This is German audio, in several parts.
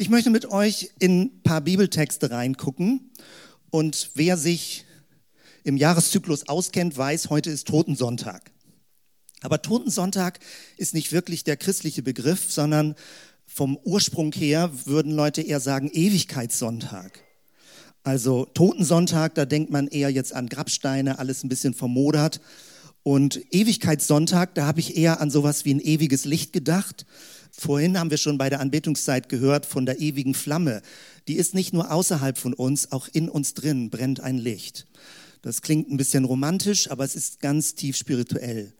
Ich möchte mit euch in ein paar Bibeltexte reingucken. Und wer sich im Jahreszyklus auskennt, weiß, heute ist Totensonntag. Aber Totensonntag ist nicht wirklich der christliche Begriff, sondern vom Ursprung her würden Leute eher sagen Ewigkeitssonntag. Also Totensonntag, da denkt man eher jetzt an Grabsteine, alles ein bisschen vermodert. Und Ewigkeitssonntag, da habe ich eher an sowas wie ein ewiges Licht gedacht. Vorhin haben wir schon bei der Anbetungszeit gehört von der ewigen Flamme. Die ist nicht nur außerhalb von uns, auch in uns drin brennt ein Licht. Das klingt ein bisschen romantisch, aber es ist ganz tief spirituell.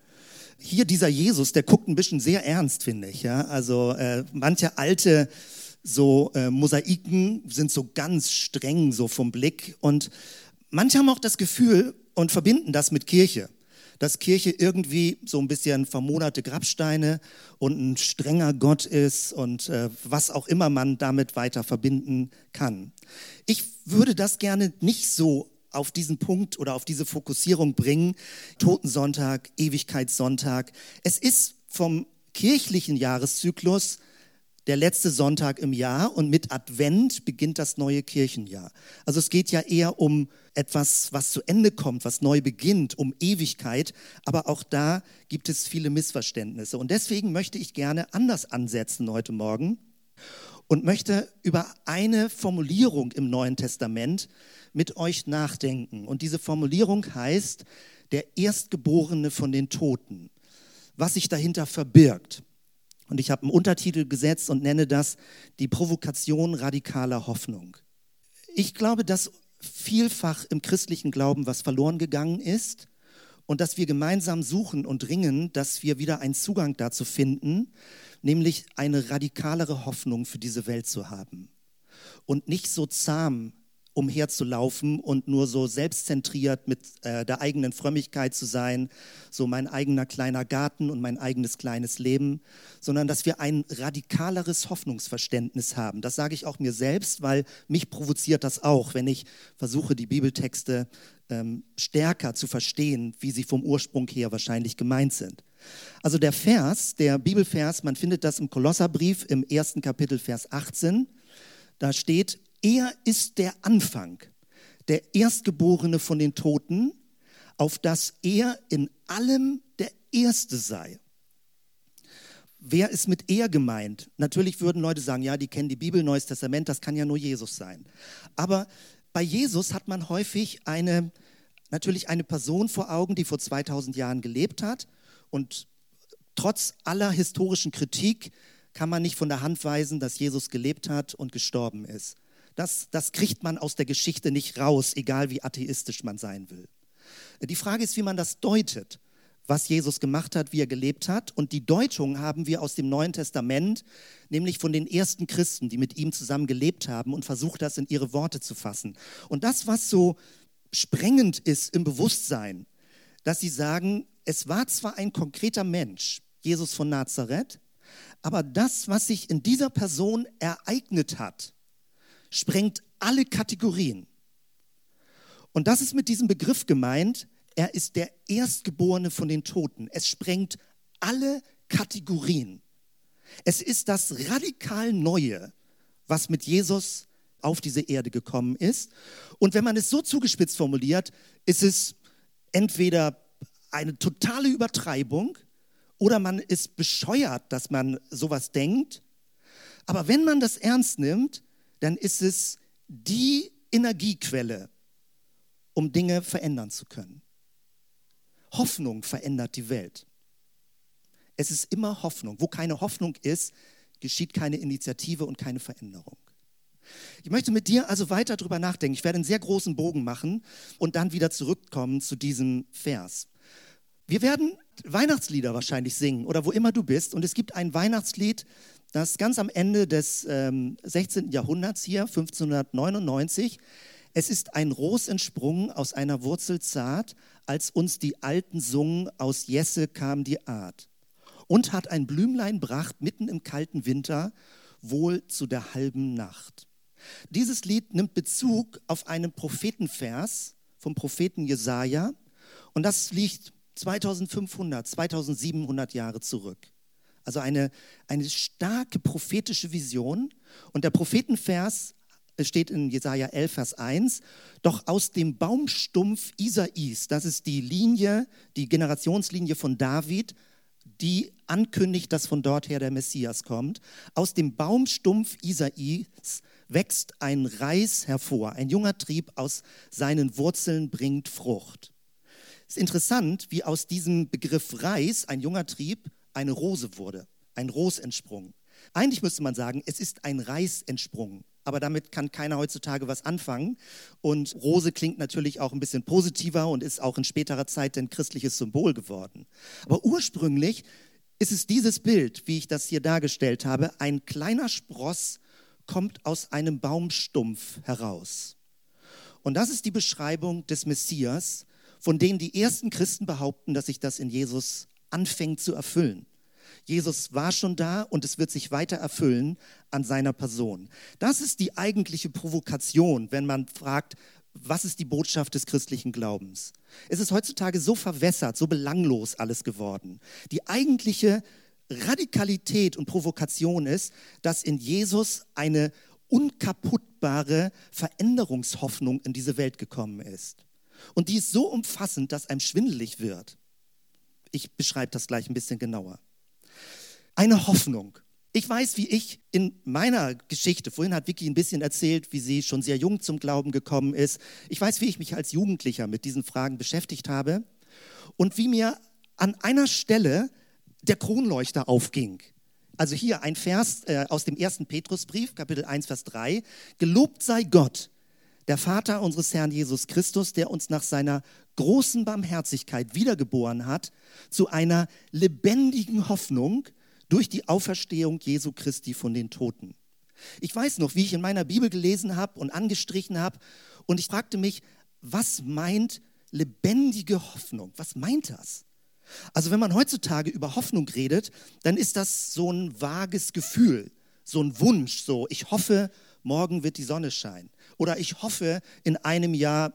Hier dieser Jesus, der guckt ein bisschen sehr ernst, finde ich. Ja? Also äh, manche alte so äh, Mosaiken sind so ganz streng so vom Blick und manche haben auch das Gefühl und verbinden das mit Kirche dass Kirche irgendwie so ein bisschen vermoderte Grabsteine und ein strenger Gott ist und äh, was auch immer man damit weiter verbinden kann. Ich würde das gerne nicht so auf diesen Punkt oder auf diese Fokussierung bringen. Totensonntag, Ewigkeitssonntag. Es ist vom kirchlichen Jahreszyklus der letzte Sonntag im Jahr und mit Advent beginnt das neue Kirchenjahr. Also es geht ja eher um etwas, was zu Ende kommt, was neu beginnt, um Ewigkeit, aber auch da gibt es viele Missverständnisse. Und deswegen möchte ich gerne anders ansetzen heute Morgen und möchte über eine Formulierung im Neuen Testament mit euch nachdenken. Und diese Formulierung heißt, der Erstgeborene von den Toten. Was sich dahinter verbirgt. Und ich habe einen Untertitel gesetzt und nenne das die Provokation radikaler Hoffnung. Ich glaube, dass vielfach im christlichen Glauben was verloren gegangen ist und dass wir gemeinsam suchen und ringen, dass wir wieder einen Zugang dazu finden, nämlich eine radikalere Hoffnung für diese Welt zu haben und nicht so zahm umherzulaufen und nur so selbstzentriert mit äh, der eigenen Frömmigkeit zu sein, so mein eigener kleiner Garten und mein eigenes kleines Leben, sondern dass wir ein radikaleres Hoffnungsverständnis haben. Das sage ich auch mir selbst, weil mich provoziert das auch, wenn ich versuche, die Bibeltexte ähm, stärker zu verstehen, wie sie vom Ursprung her wahrscheinlich gemeint sind. Also der Vers, der Bibelvers, man findet das im Kolosserbrief im ersten Kapitel, Vers 18. Da steht, er ist der Anfang, der Erstgeborene von den Toten, auf dass er in allem der Erste sei. Wer ist mit er gemeint? Natürlich würden Leute sagen, ja, die kennen die Bibel, Neues Testament, das kann ja nur Jesus sein. Aber bei Jesus hat man häufig eine, natürlich eine Person vor Augen, die vor 2000 Jahren gelebt hat und trotz aller historischen Kritik kann man nicht von der Hand weisen, dass Jesus gelebt hat und gestorben ist. Das, das kriegt man aus der Geschichte nicht raus, egal wie atheistisch man sein will. Die Frage ist, wie man das deutet, was Jesus gemacht hat, wie er gelebt hat. Und die Deutung haben wir aus dem Neuen Testament, nämlich von den ersten Christen, die mit ihm zusammen gelebt haben und versucht, das in ihre Worte zu fassen. Und das, was so sprengend ist im Bewusstsein, dass sie sagen, es war zwar ein konkreter Mensch, Jesus von Nazareth, aber das, was sich in dieser Person ereignet hat, sprengt alle Kategorien. Und das ist mit diesem Begriff gemeint, er ist der Erstgeborene von den Toten. Es sprengt alle Kategorien. Es ist das radikal Neue, was mit Jesus auf diese Erde gekommen ist. Und wenn man es so zugespitzt formuliert, ist es entweder eine totale Übertreibung oder man ist bescheuert, dass man sowas denkt. Aber wenn man das ernst nimmt, dann ist es die Energiequelle, um Dinge verändern zu können. Hoffnung verändert die Welt. Es ist immer Hoffnung. Wo keine Hoffnung ist, geschieht keine Initiative und keine Veränderung. Ich möchte mit dir also weiter darüber nachdenken. Ich werde einen sehr großen Bogen machen und dann wieder zurückkommen zu diesem Vers. Wir werden Weihnachtslieder wahrscheinlich singen oder wo immer du bist. Und es gibt ein Weihnachtslied, das ganz am Ende des ähm, 16. Jahrhunderts hier, 1599, es ist ein Ros entsprungen aus einer Wurzel zart, als uns die Alten sungen, aus Jesse kam die Art. Und hat ein Blümlein bracht mitten im kalten Winter, wohl zu der halben Nacht. Dieses Lied nimmt Bezug auf einen Prophetenvers vom Propheten Jesaja und das liegt 2500, 2700 Jahre zurück. Also eine, eine starke prophetische Vision. Und der Prophetenvers steht in Jesaja 11, Vers 1, doch aus dem Baumstumpf Isais, das ist die Linie, die Generationslinie von David, die ankündigt, dass von dort her der Messias kommt. Aus dem Baumstumpf Isais wächst ein Reis hervor, ein junger Trieb aus seinen Wurzeln bringt Frucht. Es ist interessant, wie aus diesem Begriff Reis, ein junger Trieb, eine Rose wurde, ein Ros entsprungen. Eigentlich müsste man sagen, es ist ein Reis entsprungen aber damit kann keiner heutzutage was anfangen. Und Rose klingt natürlich auch ein bisschen positiver und ist auch in späterer Zeit ein christliches Symbol geworden. Aber ursprünglich ist es dieses Bild, wie ich das hier dargestellt habe. Ein kleiner Spross kommt aus einem Baumstumpf heraus. Und das ist die Beschreibung des Messias, von denen die ersten Christen behaupten, dass sich das in Jesus anfängt zu erfüllen. Jesus war schon da und es wird sich weiter erfüllen an seiner Person. Das ist die eigentliche Provokation, wenn man fragt, was ist die Botschaft des christlichen Glaubens? Es ist heutzutage so verwässert, so belanglos alles geworden. Die eigentliche Radikalität und Provokation ist, dass in Jesus eine unkaputtbare Veränderungshoffnung in diese Welt gekommen ist. Und die ist so umfassend, dass einem schwindelig wird. Ich beschreibe das gleich ein bisschen genauer eine Hoffnung. Ich weiß, wie ich in meiner Geschichte, vorhin hat Vicky ein bisschen erzählt, wie sie schon sehr jung zum Glauben gekommen ist. Ich weiß, wie ich mich als Jugendlicher mit diesen Fragen beschäftigt habe und wie mir an einer Stelle der Kronleuchter aufging. Also hier ein Vers äh, aus dem ersten Petrusbrief, Kapitel 1, Vers 3. Gelobt sei Gott, der Vater unseres Herrn Jesus Christus, der uns nach seiner großen Barmherzigkeit wiedergeboren hat zu einer lebendigen Hoffnung durch die Auferstehung Jesu Christi von den Toten. Ich weiß noch, wie ich in meiner Bibel gelesen habe und angestrichen habe und ich fragte mich, was meint lebendige Hoffnung? Was meint das? Also wenn man heutzutage über Hoffnung redet, dann ist das so ein vages Gefühl, so ein Wunsch, so ich hoffe, morgen wird die Sonne scheinen oder ich hoffe, in einem Jahr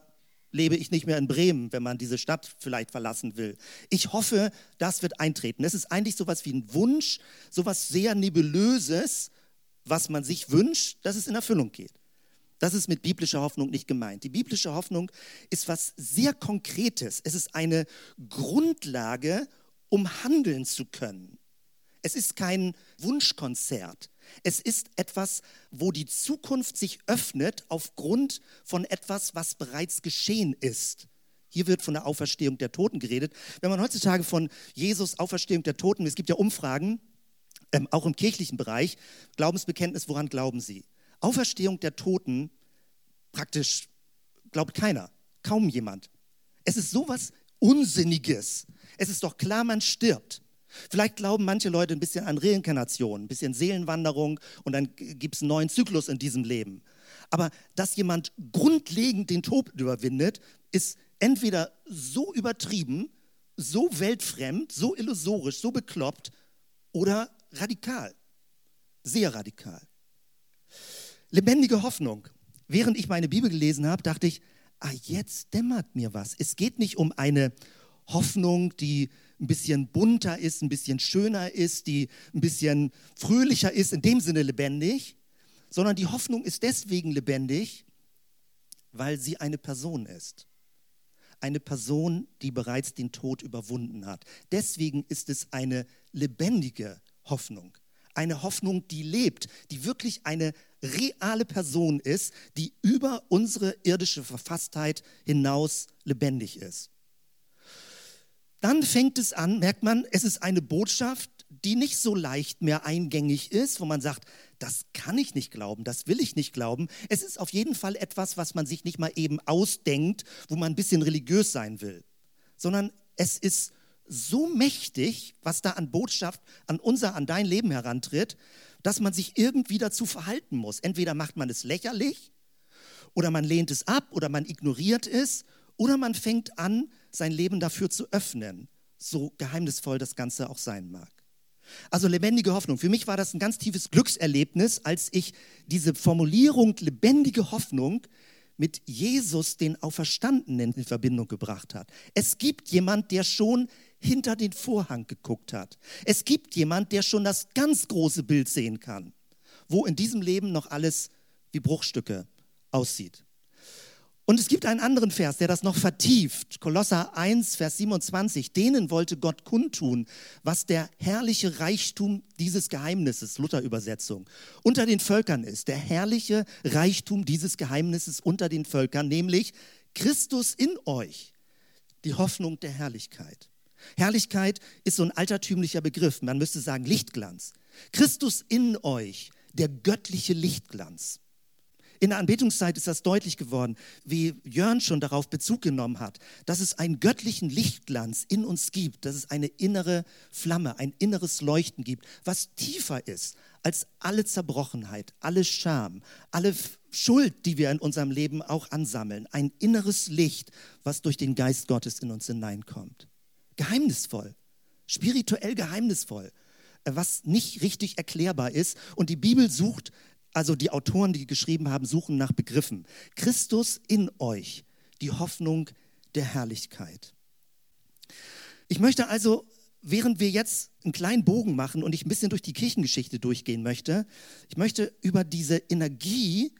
lebe ich nicht mehr in Bremen, wenn man diese Stadt vielleicht verlassen will. Ich hoffe, das wird eintreten. Es ist eigentlich sowas wie ein Wunsch, sowas sehr nebulöses, was man sich wünscht, dass es in Erfüllung geht. Das ist mit biblischer Hoffnung nicht gemeint. Die biblische Hoffnung ist was sehr Konkretes. Es ist eine Grundlage, um handeln zu können. Es ist kein Wunschkonzert. Es ist etwas, wo die Zukunft sich öffnet aufgrund von etwas, was bereits geschehen ist. Hier wird von der Auferstehung der Toten geredet. Wenn man heutzutage von Jesus Auferstehung der Toten, es gibt ja Umfragen, ähm, auch im kirchlichen Bereich, Glaubensbekenntnis, woran glauben Sie? Auferstehung der Toten, praktisch glaubt keiner, kaum jemand. Es ist sowas Unsinniges. Es ist doch klar, man stirbt. Vielleicht glauben manche Leute ein bisschen an Reinkarnation, ein bisschen Seelenwanderung und dann gibt es einen neuen Zyklus in diesem Leben. Aber dass jemand grundlegend den Tod überwindet, ist entweder so übertrieben, so weltfremd, so illusorisch, so bekloppt oder radikal. Sehr radikal. Lebendige Hoffnung. Während ich meine Bibel gelesen habe, dachte ich, ah, jetzt dämmert mir was. Es geht nicht um eine Hoffnung, die ein bisschen bunter ist, ein bisschen schöner ist, die ein bisschen fröhlicher ist, in dem Sinne lebendig, sondern die Hoffnung ist deswegen lebendig, weil sie eine Person ist. Eine Person, die bereits den Tod überwunden hat. Deswegen ist es eine lebendige Hoffnung. Eine Hoffnung, die lebt, die wirklich eine reale Person ist, die über unsere irdische Verfasstheit hinaus lebendig ist dann fängt es an, merkt man, es ist eine Botschaft, die nicht so leicht mehr eingängig ist, wo man sagt, das kann ich nicht glauben, das will ich nicht glauben. Es ist auf jeden Fall etwas, was man sich nicht mal eben ausdenkt, wo man ein bisschen religiös sein will, sondern es ist so mächtig, was da an Botschaft an unser, an dein Leben herantritt, dass man sich irgendwie dazu verhalten muss. Entweder macht man es lächerlich oder man lehnt es ab oder man ignoriert es oder man fängt an, sein Leben dafür zu öffnen, so geheimnisvoll das Ganze auch sein mag. Also lebendige Hoffnung. Für mich war das ein ganz tiefes Glückserlebnis, als ich diese Formulierung lebendige Hoffnung mit Jesus, den Auferstandenen, in Verbindung gebracht hat. Es gibt jemand, der schon hinter den Vorhang geguckt hat. Es gibt jemand, der schon das ganz große Bild sehen kann. wo in diesem Leben noch alles wie Bruchstücke aussieht. Und es gibt einen anderen Vers, der das noch vertieft. Kolosser 1, Vers 27. Denen wollte Gott kundtun, was der herrliche Reichtum dieses Geheimnisses, Luther-Übersetzung, unter den Völkern ist. Der herrliche Reichtum dieses Geheimnisses unter den Völkern, nämlich Christus in euch, die Hoffnung der Herrlichkeit. Herrlichkeit ist so ein altertümlicher Begriff. Man müsste sagen Lichtglanz. Christus in euch, der göttliche Lichtglanz. In der Anbetungszeit ist das deutlich geworden, wie Jörn schon darauf Bezug genommen hat, dass es einen göttlichen Lichtglanz in uns gibt, dass es eine innere Flamme, ein inneres Leuchten gibt, was tiefer ist als alle Zerbrochenheit, alle Scham, alle Schuld, die wir in unserem Leben auch ansammeln. Ein inneres Licht, was durch den Geist Gottes in uns hineinkommt. Geheimnisvoll, spirituell geheimnisvoll, was nicht richtig erklärbar ist. Und die Bibel sucht also die Autoren, die geschrieben haben, suchen nach Begriffen. Christus in euch, die Hoffnung der Herrlichkeit. Ich möchte also, während wir jetzt einen kleinen Bogen machen und ich ein bisschen durch die Kirchengeschichte durchgehen möchte, ich möchte über diese Energie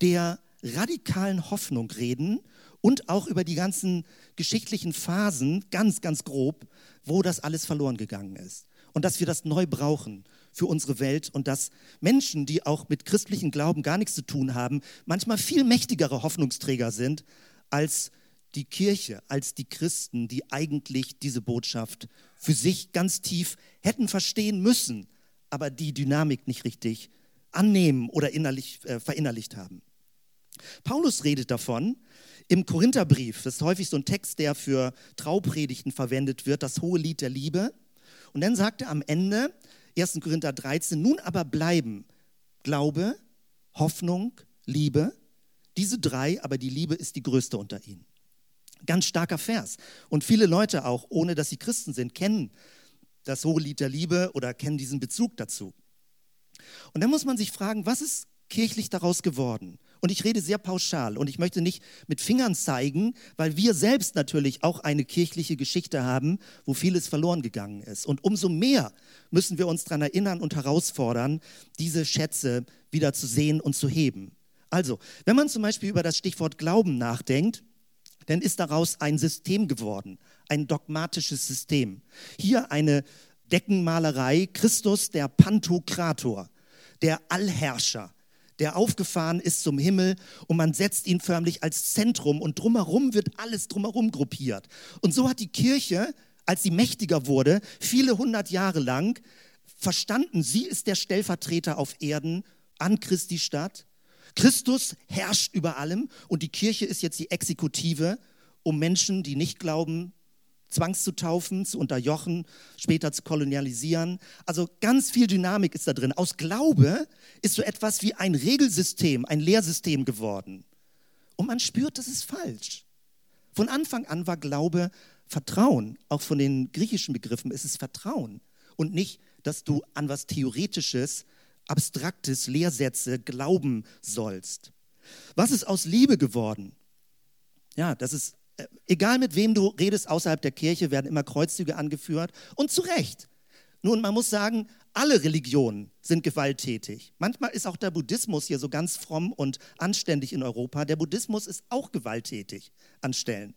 der radikalen Hoffnung reden und auch über die ganzen geschichtlichen Phasen, ganz, ganz grob, wo das alles verloren gegangen ist. Und dass wir das neu brauchen für unsere Welt und dass Menschen, die auch mit christlichem Glauben gar nichts zu tun haben, manchmal viel mächtigere Hoffnungsträger sind als die Kirche, als die Christen, die eigentlich diese Botschaft für sich ganz tief hätten verstehen müssen, aber die Dynamik nicht richtig annehmen oder innerlich äh, verinnerlicht haben. Paulus redet davon im Korintherbrief, das ist häufig so ein Text, der für Traupredigten verwendet wird, das hohe Lied der Liebe. Und dann sagt er am Ende, 1. Korinther 13, nun aber bleiben Glaube, Hoffnung, Liebe, diese drei, aber die Liebe ist die größte unter ihnen. Ganz starker Vers. Und viele Leute auch, ohne dass sie Christen sind, kennen das hohe Lied der Liebe oder kennen diesen Bezug dazu. Und dann muss man sich fragen, was ist kirchlich daraus geworden? Und ich rede sehr pauschal und ich möchte nicht mit Fingern zeigen, weil wir selbst natürlich auch eine kirchliche Geschichte haben, wo vieles verloren gegangen ist. Und umso mehr müssen wir uns daran erinnern und herausfordern, diese Schätze wieder zu sehen und zu heben. Also, wenn man zum Beispiel über das Stichwort Glauben nachdenkt, dann ist daraus ein System geworden, ein dogmatisches System. Hier eine Deckenmalerei, Christus der Pantokrator, der Allherrscher der aufgefahren ist zum Himmel und man setzt ihn förmlich als Zentrum und drumherum wird alles drumherum gruppiert. Und so hat die Kirche, als sie mächtiger wurde, viele hundert Jahre lang verstanden, sie ist der Stellvertreter auf Erden an Christi Stadt. Christus herrscht über allem und die Kirche ist jetzt die Exekutive, um Menschen, die nicht glauben, zwangszutaufen, zu unterjochen, später zu kolonialisieren. Also ganz viel Dynamik ist da drin. Aus Glaube ist so etwas wie ein Regelsystem, ein Lehrsystem geworden. Und man spürt, das ist falsch. Von Anfang an war Glaube Vertrauen. Auch von den griechischen Begriffen ist es Vertrauen. Und nicht, dass du an was Theoretisches, Abstraktes, Lehrsätze glauben sollst. Was ist aus Liebe geworden? Ja, das ist egal mit wem du redest außerhalb der Kirche, werden immer Kreuzzüge angeführt und zu Recht. Nun, man muss sagen, alle Religionen sind gewalttätig. Manchmal ist auch der Buddhismus hier so ganz fromm und anständig in Europa. Der Buddhismus ist auch gewalttätig an Stellen.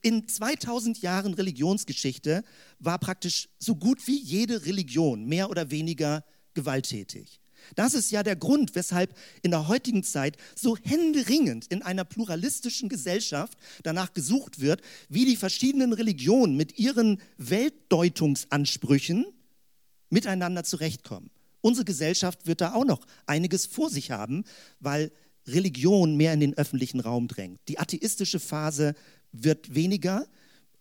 In 2000 Jahren Religionsgeschichte war praktisch so gut wie jede Religion mehr oder weniger gewalttätig. Das ist ja der Grund, weshalb in der heutigen Zeit so händeringend in einer pluralistischen Gesellschaft danach gesucht wird, wie die verschiedenen Religionen mit ihren Weltdeutungsansprüchen miteinander zurechtkommen. Unsere Gesellschaft wird da auch noch einiges vor sich haben, weil Religion mehr in den öffentlichen Raum drängt. Die atheistische Phase wird weniger,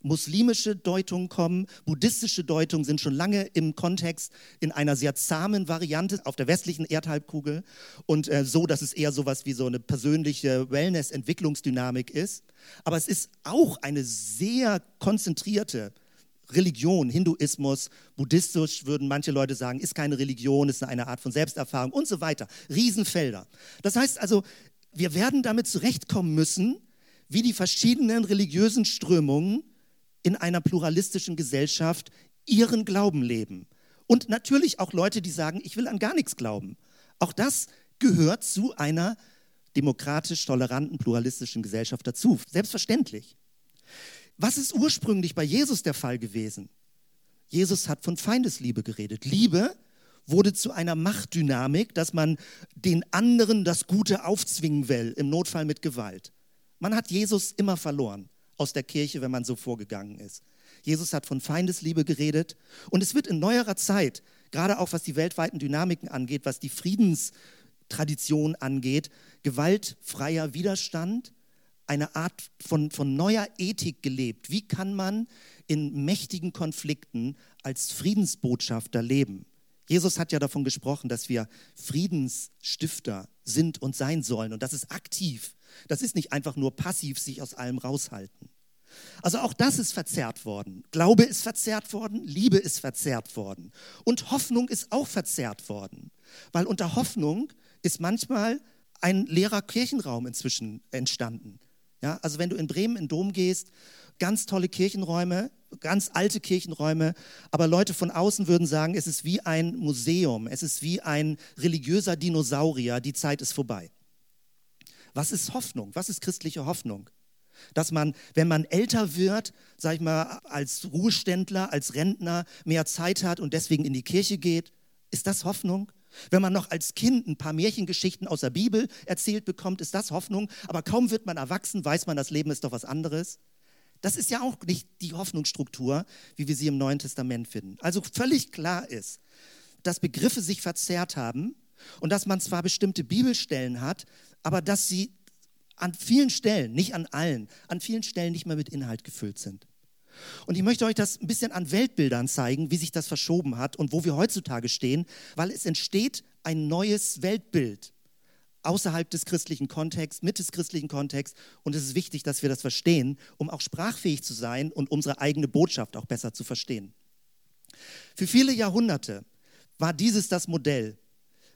muslimische Deutungen kommen, buddhistische Deutungen sind schon lange im Kontext in einer sehr zahmen Variante auf der westlichen Erdhalbkugel und äh, so, dass es eher so etwas wie so eine persönliche Wellness-Entwicklungsdynamik ist. Aber es ist auch eine sehr konzentrierte Religion, Hinduismus, buddhistisch würden manche Leute sagen, ist keine Religion, ist eine Art von Selbsterfahrung und so weiter. Riesenfelder. Das heißt also, wir werden damit zurechtkommen müssen, wie die verschiedenen religiösen Strömungen in einer pluralistischen Gesellschaft ihren Glauben leben. Und natürlich auch Leute, die sagen, ich will an gar nichts glauben. Auch das gehört zu einer demokratisch toleranten, pluralistischen Gesellschaft dazu. Selbstverständlich. Was ist ursprünglich bei Jesus der Fall gewesen? Jesus hat von Feindesliebe geredet. Liebe wurde zu einer Machtdynamik, dass man den anderen das Gute aufzwingen will, im Notfall mit Gewalt. Man hat Jesus immer verloren aus der Kirche, wenn man so vorgegangen ist. Jesus hat von Feindesliebe geredet und es wird in neuerer Zeit, gerade auch was die weltweiten Dynamiken angeht, was die Friedenstradition angeht, gewaltfreier Widerstand, eine Art von, von neuer Ethik gelebt. Wie kann man in mächtigen Konflikten als Friedensbotschafter leben? Jesus hat ja davon gesprochen, dass wir Friedensstifter sind und sein sollen. Und das ist aktiv. Das ist nicht einfach nur passiv sich aus allem raushalten. Also auch das ist verzerrt worden. Glaube ist verzerrt worden, Liebe ist verzerrt worden. Und Hoffnung ist auch verzerrt worden. Weil unter Hoffnung ist manchmal ein leerer Kirchenraum inzwischen entstanden. Ja, also wenn du in Bremen in den Dom gehst, ganz tolle Kirchenräume, ganz alte Kirchenräume, aber Leute von außen würden sagen, es ist wie ein Museum, es ist wie ein religiöser Dinosaurier, die Zeit ist vorbei. Was ist Hoffnung? Was ist christliche Hoffnung? Dass man, wenn man älter wird, sag ich mal, als Ruheständler, als Rentner mehr Zeit hat und deswegen in die Kirche geht, ist das Hoffnung? Wenn man noch als Kind ein paar Märchengeschichten aus der Bibel erzählt bekommt, ist das Hoffnung. Aber kaum wird man erwachsen, weiß man, das Leben ist doch was anderes. Das ist ja auch nicht die Hoffnungsstruktur, wie wir sie im Neuen Testament finden. Also völlig klar ist, dass Begriffe sich verzerrt haben und dass man zwar bestimmte Bibelstellen hat, aber dass sie an vielen Stellen, nicht an allen, an vielen Stellen nicht mehr mit Inhalt gefüllt sind. Und ich möchte euch das ein bisschen an Weltbildern zeigen, wie sich das verschoben hat und wo wir heutzutage stehen, weil es entsteht ein neues Weltbild außerhalb des christlichen Kontexts, mit des christlichen Kontexts. Und es ist wichtig, dass wir das verstehen, um auch sprachfähig zu sein und unsere eigene Botschaft auch besser zu verstehen. Für viele Jahrhunderte war dieses das Modell.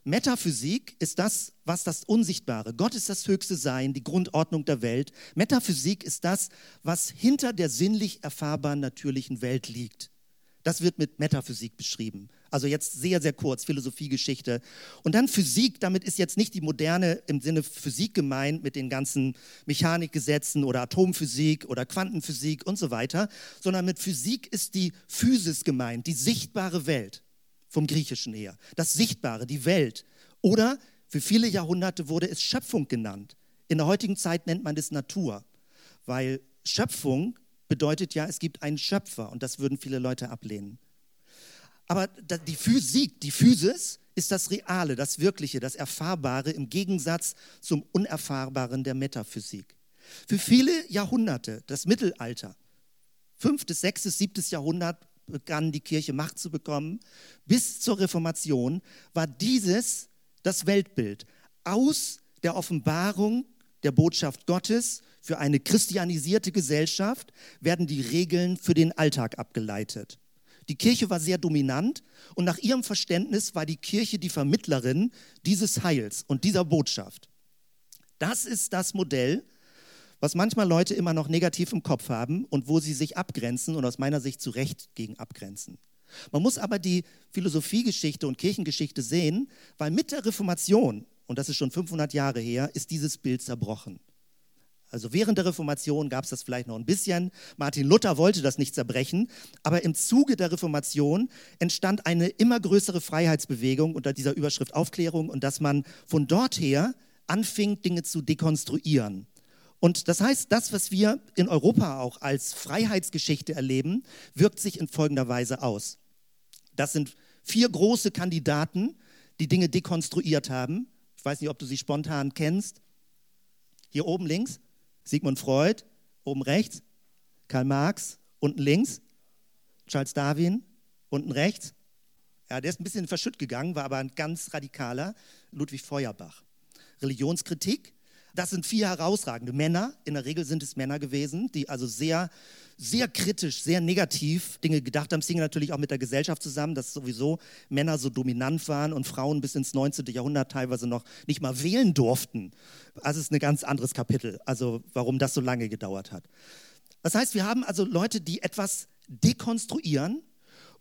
Metaphysik ist das, was das Unsichtbare. Gott ist das höchste Sein, die Grundordnung der Welt. Metaphysik ist das, was hinter der sinnlich erfahrbaren natürlichen Welt liegt. Das wird mit Metaphysik beschrieben. Also jetzt sehr, sehr kurz, Philosophiegeschichte. Und dann Physik, damit ist jetzt nicht die moderne im Sinne Physik gemeint mit den ganzen Mechanikgesetzen oder Atomphysik oder Quantenphysik und so weiter, sondern mit Physik ist die Physis gemeint, die sichtbare Welt vom Griechischen her. Das Sichtbare, die Welt. Oder für viele Jahrhunderte wurde es Schöpfung genannt. In der heutigen Zeit nennt man es Natur, weil Schöpfung bedeutet ja, es gibt einen Schöpfer und das würden viele Leute ablehnen. Aber die Physik, die Physis ist das Reale, das Wirkliche, das Erfahrbare im Gegensatz zum Unerfahrbaren der Metaphysik. Für viele Jahrhunderte, das Mittelalter, fünftes, sechstes, siebtes Jahrhundert begann die Kirche Macht zu bekommen, bis zur Reformation war dieses das Weltbild. Aus der Offenbarung der Botschaft Gottes für eine christianisierte Gesellschaft werden die Regeln für den Alltag abgeleitet. Die Kirche war sehr dominant und nach ihrem Verständnis war die Kirche die Vermittlerin dieses Heils und dieser Botschaft. Das ist das Modell, was manchmal Leute immer noch negativ im Kopf haben und wo sie sich abgrenzen und aus meiner Sicht zu Recht gegen abgrenzen. Man muss aber die Philosophiegeschichte und Kirchengeschichte sehen, weil mit der Reformation, und das ist schon 500 Jahre her, ist dieses Bild zerbrochen. Also während der Reformation gab es das vielleicht noch ein bisschen. Martin Luther wollte das nicht zerbrechen, aber im Zuge der Reformation entstand eine immer größere Freiheitsbewegung unter dieser Überschrift Aufklärung und dass man von dort her anfing, Dinge zu dekonstruieren. Und das heißt, das, was wir in Europa auch als Freiheitsgeschichte erleben, wirkt sich in folgender Weise aus. Das sind vier große Kandidaten, die Dinge dekonstruiert haben. Ich weiß nicht, ob du sie spontan kennst. Hier oben links. Sigmund Freud, oben rechts, Karl Marx, unten links, Charles Darwin, unten rechts. Ja, der ist ein bisschen verschütt gegangen, war aber ein ganz radikaler, Ludwig Feuerbach. Religionskritik, das sind vier herausragende Männer. In der Regel sind es Männer gewesen, die also sehr, sehr kritisch, sehr negativ Dinge gedacht haben. Es hing natürlich auch mit der Gesellschaft zusammen, dass sowieso Männer so dominant waren und Frauen bis ins 19. Jahrhundert teilweise noch nicht mal wählen durften. Also es ist ein ganz anderes Kapitel, also warum das so lange gedauert hat. Das heißt, wir haben also Leute, die etwas dekonstruieren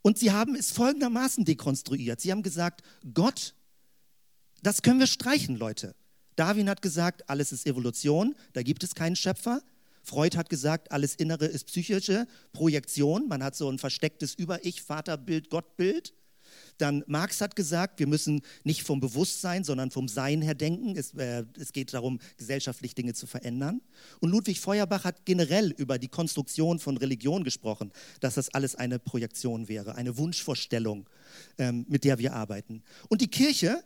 und sie haben es folgendermaßen dekonstruiert. Sie haben gesagt, Gott das können wir streichen, Leute. Darwin hat gesagt, alles ist Evolution, da gibt es keinen Schöpfer. Freud hat gesagt, alles Innere ist psychische Projektion. Man hat so ein verstecktes Über-Ich, Vaterbild, Gottbild. Dann Marx hat gesagt, wir müssen nicht vom Bewusstsein, sondern vom Sein her denken. Es, äh, es, geht darum, gesellschaftlich Dinge zu verändern. Und Ludwig Feuerbach hat generell über die Konstruktion von Religion gesprochen, dass das alles eine Projektion wäre, eine Wunschvorstellung, ähm, mit der wir arbeiten. Und die Kirche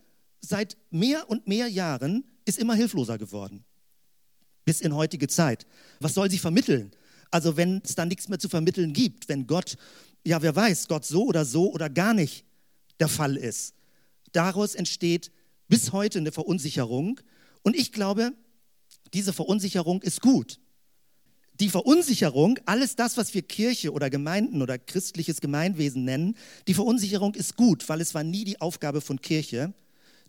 seit mehr und mehr Jahren ist immer hilfloser geworden. Bis in heutige Zeit. Was soll sie vermitteln? Also wenn es da nichts mehr zu vermitteln gibt, wenn Gott, ja wer weiß, Gott so oder so oder gar nicht der Fall ist. Daraus entsteht bis heute eine Verunsicherung. Und ich glaube, diese Verunsicherung ist gut. Die Verunsicherung, alles das, was wir Kirche oder Gemeinden oder christliches Gemeinwesen nennen, die Verunsicherung ist gut, weil es war nie die Aufgabe von Kirche,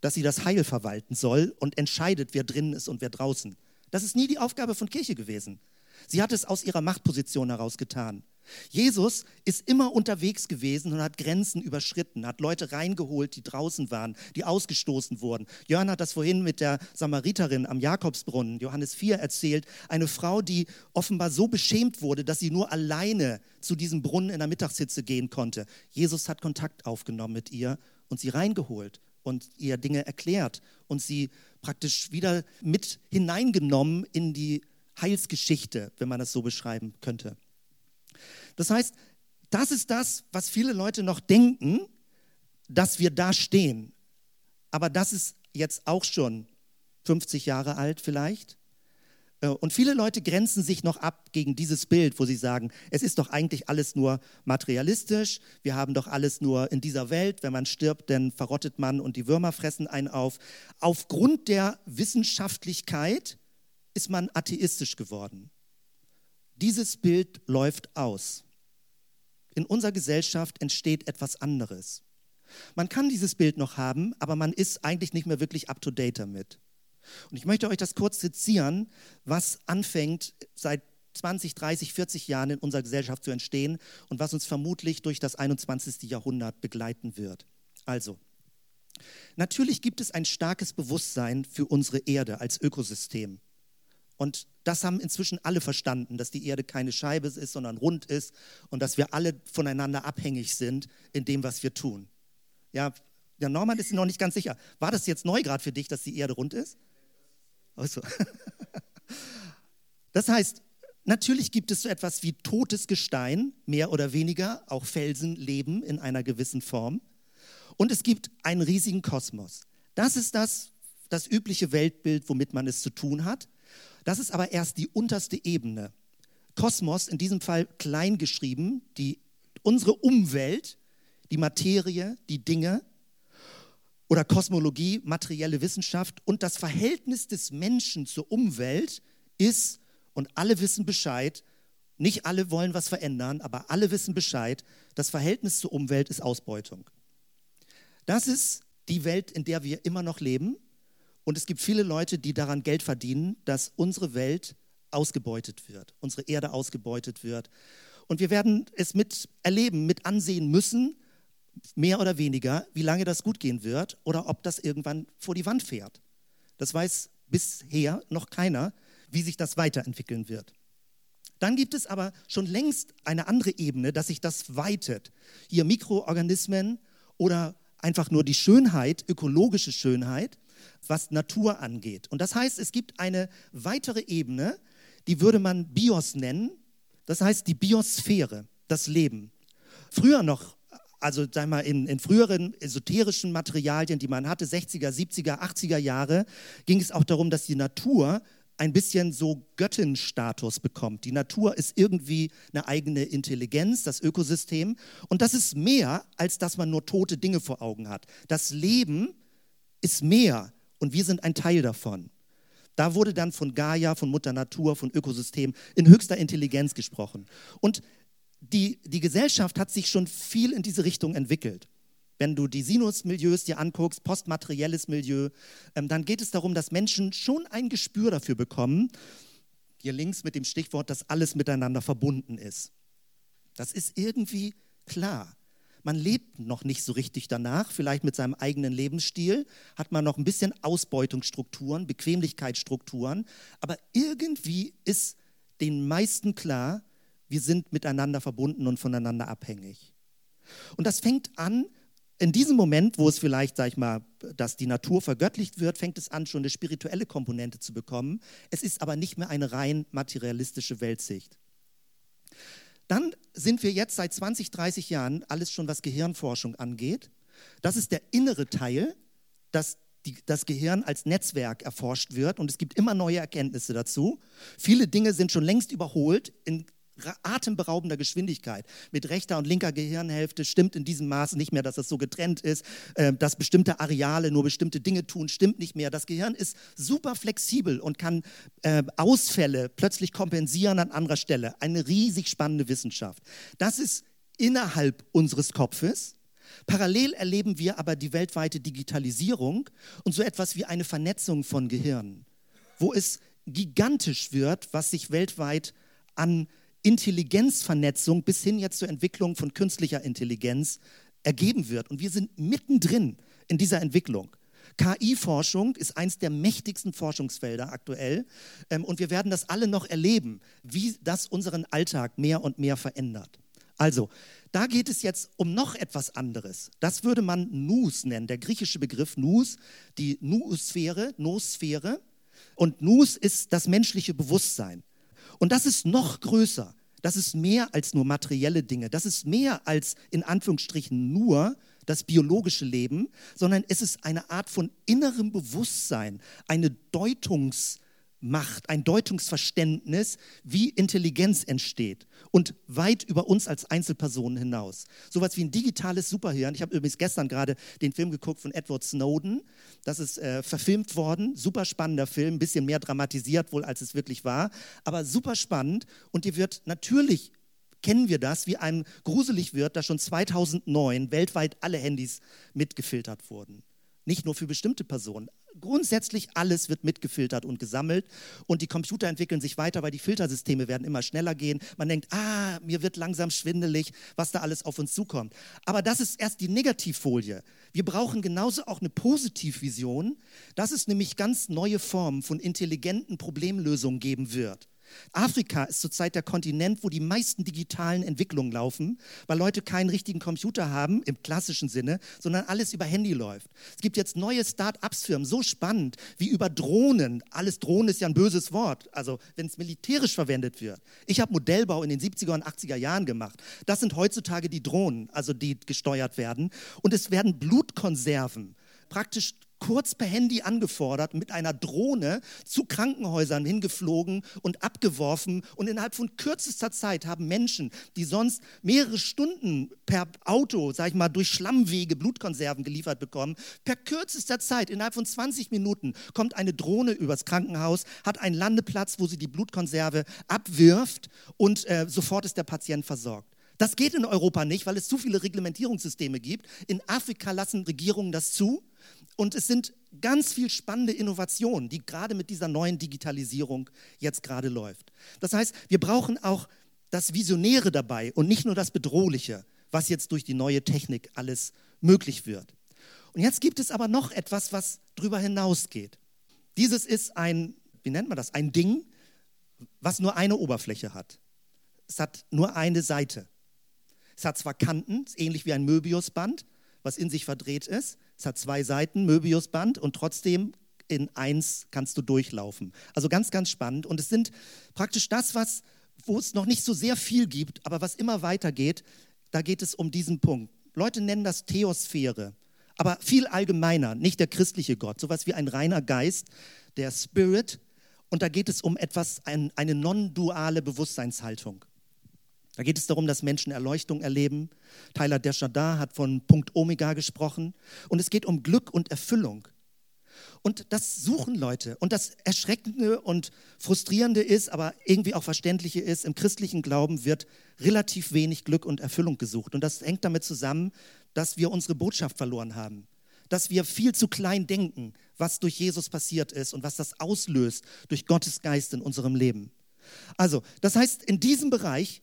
dass sie das Heil verwalten soll und entscheidet, wer drin ist und wer draußen. Das ist nie die Aufgabe von Kirche gewesen. Sie hat es aus ihrer Machtposition heraus getan. Jesus ist immer unterwegs gewesen und hat Grenzen überschritten, hat Leute reingeholt, die draußen waren, die ausgestoßen wurden. Jörn hat das vorhin mit der Samariterin am Jakobsbrunnen, Johannes 4, erzählt. Eine Frau, die offenbar so beschämt wurde, dass sie nur alleine zu diesem Brunnen in der Mittagshitze gehen konnte. Jesus hat Kontakt aufgenommen mit ihr und sie reingeholt und ihr Dinge erklärt und sie praktisch wieder mit hineingenommen in die Heilsgeschichte, wenn man das so beschreiben könnte. Das heißt, das ist das, was viele Leute noch denken, dass wir da stehen. Aber das ist jetzt auch schon 50 Jahre alt vielleicht. Äh, und viele Leute grenzen sich noch ab gegen dieses Bild, wo sie sagen, es ist doch eigentlich alles nur materialistisch, wir haben doch alles nur in dieser Welt, wenn man stirbt, dann verrottet man und die Würmer fressen einen auf. Aufgrund der Wissenschaftlichkeit ist man atheistisch geworden. Dieses Bild läuft aus. In unserer Gesellschaft entsteht etwas anderes. Man kann dieses Bild noch haben, aber man ist eigentlich nicht mehr wirklich up-to-date damit. Und ich möchte euch das kurz sezieren, was anfängt seit 20, 30, 40 Jahren in unserer Gesellschaft zu entstehen und was uns vermutlich durch das 21. Jahrhundert begleiten wird. Also, natürlich gibt es ein starkes Bewusstsein für unsere Erde als Ökosystem. Und das haben inzwischen alle verstanden, dass die Erde keine Scheibe ist, sondern rund ist und dass wir alle voneinander abhängig sind in dem, was wir tun. Ja, der Norman ist noch nicht ganz sicher. War das jetzt neu gerade für dich, dass die Erde rund ist? Also. Das heißt, natürlich gibt es so etwas wie totes Gestein, mehr oder weniger, auch Felsen leben in einer gewissen Form. Und es gibt einen riesigen Kosmos. Das ist das, das übliche Weltbild, womit man es zu tun hat. Das ist aber erst die unterste Ebene. Kosmos, in diesem Fall klein geschrieben, die, unsere Umwelt, die Materie, die Dinge oder Kosmologie, materielle Wissenschaft und das Verhältnis des Menschen zur Umwelt ist, und alle wissen Bescheid, nicht alle wollen was verändern, aber alle wissen Bescheid, das Verhältnis zur Umwelt ist Ausbeutung. Das ist die Welt, in der wir immer noch leben. Und es gibt viele Leute, die daran Geld verdienen, dass unsere Welt ausgebeutet wird, unsere Erde ausgebeutet wird. Und wir werden es mit erleben, mit ansehen müssen, mehr oder weniger, wie lange das gut gehen wird oder ob das irgendwann vor die Wand fährt. Das weiß bisher noch keiner, wie sich das weiterentwickeln wird. Dann gibt es aber schon längst eine andere Ebene, dass sich das weitet. Hier Mikroorganismen oder einfach nur die Schönheit, ökologische Schönheit, was Natur angeht. Und das heißt, es gibt eine weitere Ebene, die würde man Bios nennen. Das heißt die Biosphäre, das Leben. Früher noch, also sag mal, in, in früheren esoterischen Materialien, die man hatte, 60er, 70er, 80er Jahre, ging es auch darum, dass die Natur ein bisschen so Göttinstatus bekommt. Die Natur ist irgendwie eine eigene Intelligenz, das Ökosystem. Und das ist mehr, als dass man nur tote Dinge vor Augen hat. Das Leben ist mehr und wir sind ein Teil davon. Da wurde dann von Gaia, von Mutter Natur, von Ökosystem in höchster Intelligenz gesprochen. Und die, die Gesellschaft hat sich schon viel in diese Richtung entwickelt. Wenn du die Sinus-Milieus dir anguckst, postmaterielles Milieu, ähm, dann geht es darum, dass Menschen schon ein Gespür dafür bekommen, hier links mit dem Stichwort, dass alles miteinander verbunden ist. Das ist irgendwie klar. man lebt noch nicht so richtig danach, vielleicht mit seinem eigenen Lebensstil, hat man noch ein bisschen Ausbeutungsstrukturen, Bequemlichkeitsstrukturen, aber irgendwie ist den meisten klar, wir sind miteinander verbunden und voneinander abhängig. Und das fängt an, in diesem Moment, wo es vielleicht, sag ich mal, dass die Natur vergöttlicht wird, fängt es an, schon eine spirituelle Komponente zu bekommen. Es ist aber nicht mehr eine rein materialistische Weltsicht. Dann sind wir jetzt seit 20, 30 Jahren alles schon, was Gehirnforschung angeht. Das ist der innere Teil, dass die, das Gehirn als Netzwerk erforscht wird und es gibt immer neue Erkenntnisse dazu. Viele Dinge sind schon längst überholt in atemberaubender Geschwindigkeit. Mit rechter und linker Gehirnhälfte stimmt in diesem Maß nicht mehr, dass das so getrennt ist, äh, dass bestimmte Areale nur bestimmte Dinge tun, stimmt nicht mehr. Das Gehirn ist super flexibel und kann äh, Ausfälle plötzlich kompensieren an anderer Stelle. Eine riesig spannende Wissenschaft. Das ist innerhalb unseres Kopfes. Parallel erleben wir aber die weltweite Digitalisierung und so etwas wie eine Vernetzung von Gehirnen, wo es gigantisch wird, was sich weltweit an Intelligenzvernetzung bis hin jetzt zur Entwicklung von künstlicher Intelligenz ergeben wird. Und wir sind mittendrin in dieser Entwicklung. KI-Forschung ist eines der mächtigsten Forschungsfelder aktuell. Ähm, und wir werden das alle noch erleben, wie das unseren Alltag mehr und mehr verändert. Also, da geht es jetzt um noch etwas anderes. Das würde man Nous nennen, der griechische Begriff Nous, die Noosphäre, Nosphäre. Und Nous ist das menschliche Bewusstsein. Und das ist noch größer. Das ist mehr als nur materielle Dinge. Das ist mehr als in Anführungsstrichen nur das biologische Leben, sondern es ist eine Art von innerem Bewusstsein, eine Deutungs- Macht, ein Deutungsverständnis, wie Intelligenz entsteht und weit über uns als Einzelpersonen hinaus. Sowas wie ein digitales Superhirn. Ich habe übrigens gestern gerade den Film geguckt von Edward Snowden. Das ist äh, verfilmt worden. Super spannender Film, ein bisschen mehr dramatisiert wohl, als es wirklich war, aber super spannend und dir wird natürlich kennen wir das, wie einem gruselig wird, dass schon 2009 weltweit alle Handys mitgefiltert wurden. Nicht nur für bestimmte Personen, grundsätzlich alles wird mitgefiltert und gesammelt und die Computer entwickeln sich weiter, weil die Filtersysteme werden immer schneller gehen. Man denkt, ah, mir wird langsam schwindelig, was da alles auf uns zukommt. Aber das ist erst die Negativfolie. Wir brauchen genauso auch eine Positivvision, dass es nämlich ganz neue Formen von intelligenten Problemlösungen geben wird. Afrika ist zurzeit der Kontinent, wo die meisten digitalen Entwicklungen laufen, weil Leute keinen richtigen Computer haben im klassischen Sinne, sondern alles über Handy läuft. Es gibt jetzt neue Start-ups-Firmen, so spannend wie über Drohnen. Alles Drohnen ist ja ein böses Wort, also wenn es militärisch verwendet wird. Ich habe Modellbau in den 70er und 80er Jahren gemacht. Das sind heutzutage die Drohnen, also die gesteuert werden. Und es werden Blutkonserven praktisch kurz per Handy angefordert, mit einer Drohne zu Krankenhäusern hingeflogen und abgeworfen. Und innerhalb von kürzester Zeit haben Menschen, die sonst mehrere Stunden per Auto, sag ich mal, durch Schlammwege Blutkonserven geliefert bekommen, per kürzester Zeit, innerhalb von 20 Minuten, kommt eine Drohne übers Krankenhaus, hat einen Landeplatz, wo sie die Blutkonserve abwirft und äh, sofort ist der Patient versorgt. Das geht in Europa nicht, weil es zu viele Reglementierungssysteme gibt. In Afrika lassen Regierungen das zu. Und es sind ganz viel spannende Innovationen, die gerade mit dieser neuen Digitalisierung jetzt gerade läuft. Das heißt, wir brauchen auch das Visionäre dabei und nicht nur das Bedrohliche, was jetzt durch die neue Technik alles möglich wird. Und jetzt gibt es aber noch etwas, was darüber hinausgeht. Dieses ist ein, wie nennt man das, ein Ding, was nur eine Oberfläche hat. Es hat nur eine Seite. Es hat zwar Kanten, ähnlich wie ein Möbiusband, was in sich verdreht ist. Es hat zwei Seiten, Möbiusband, und trotzdem in eins kannst du durchlaufen. Also ganz, ganz spannend. Und es sind praktisch das, was, wo es noch nicht so sehr viel gibt, aber was immer weitergeht, da geht es um diesen Punkt. Leute nennen das Theosphäre, aber viel allgemeiner, nicht der christliche Gott, sowas wie ein reiner Geist, der Spirit. Und da geht es um etwas, ein, eine non-duale Bewusstseinshaltung. Da geht es darum, dass Menschen Erleuchtung erleben. Tyler Deschardin hat von Punkt Omega gesprochen. Und es geht um Glück und Erfüllung. Und das suchen Leute. Und das Erschreckende und Frustrierende ist, aber irgendwie auch Verständliche ist, im christlichen Glauben wird relativ wenig Glück und Erfüllung gesucht. Und das hängt damit zusammen, dass wir unsere Botschaft verloren haben. Dass wir viel zu klein denken, was durch Jesus passiert ist und was das auslöst durch Gottes Geist in unserem Leben. Also, das heißt, in diesem Bereich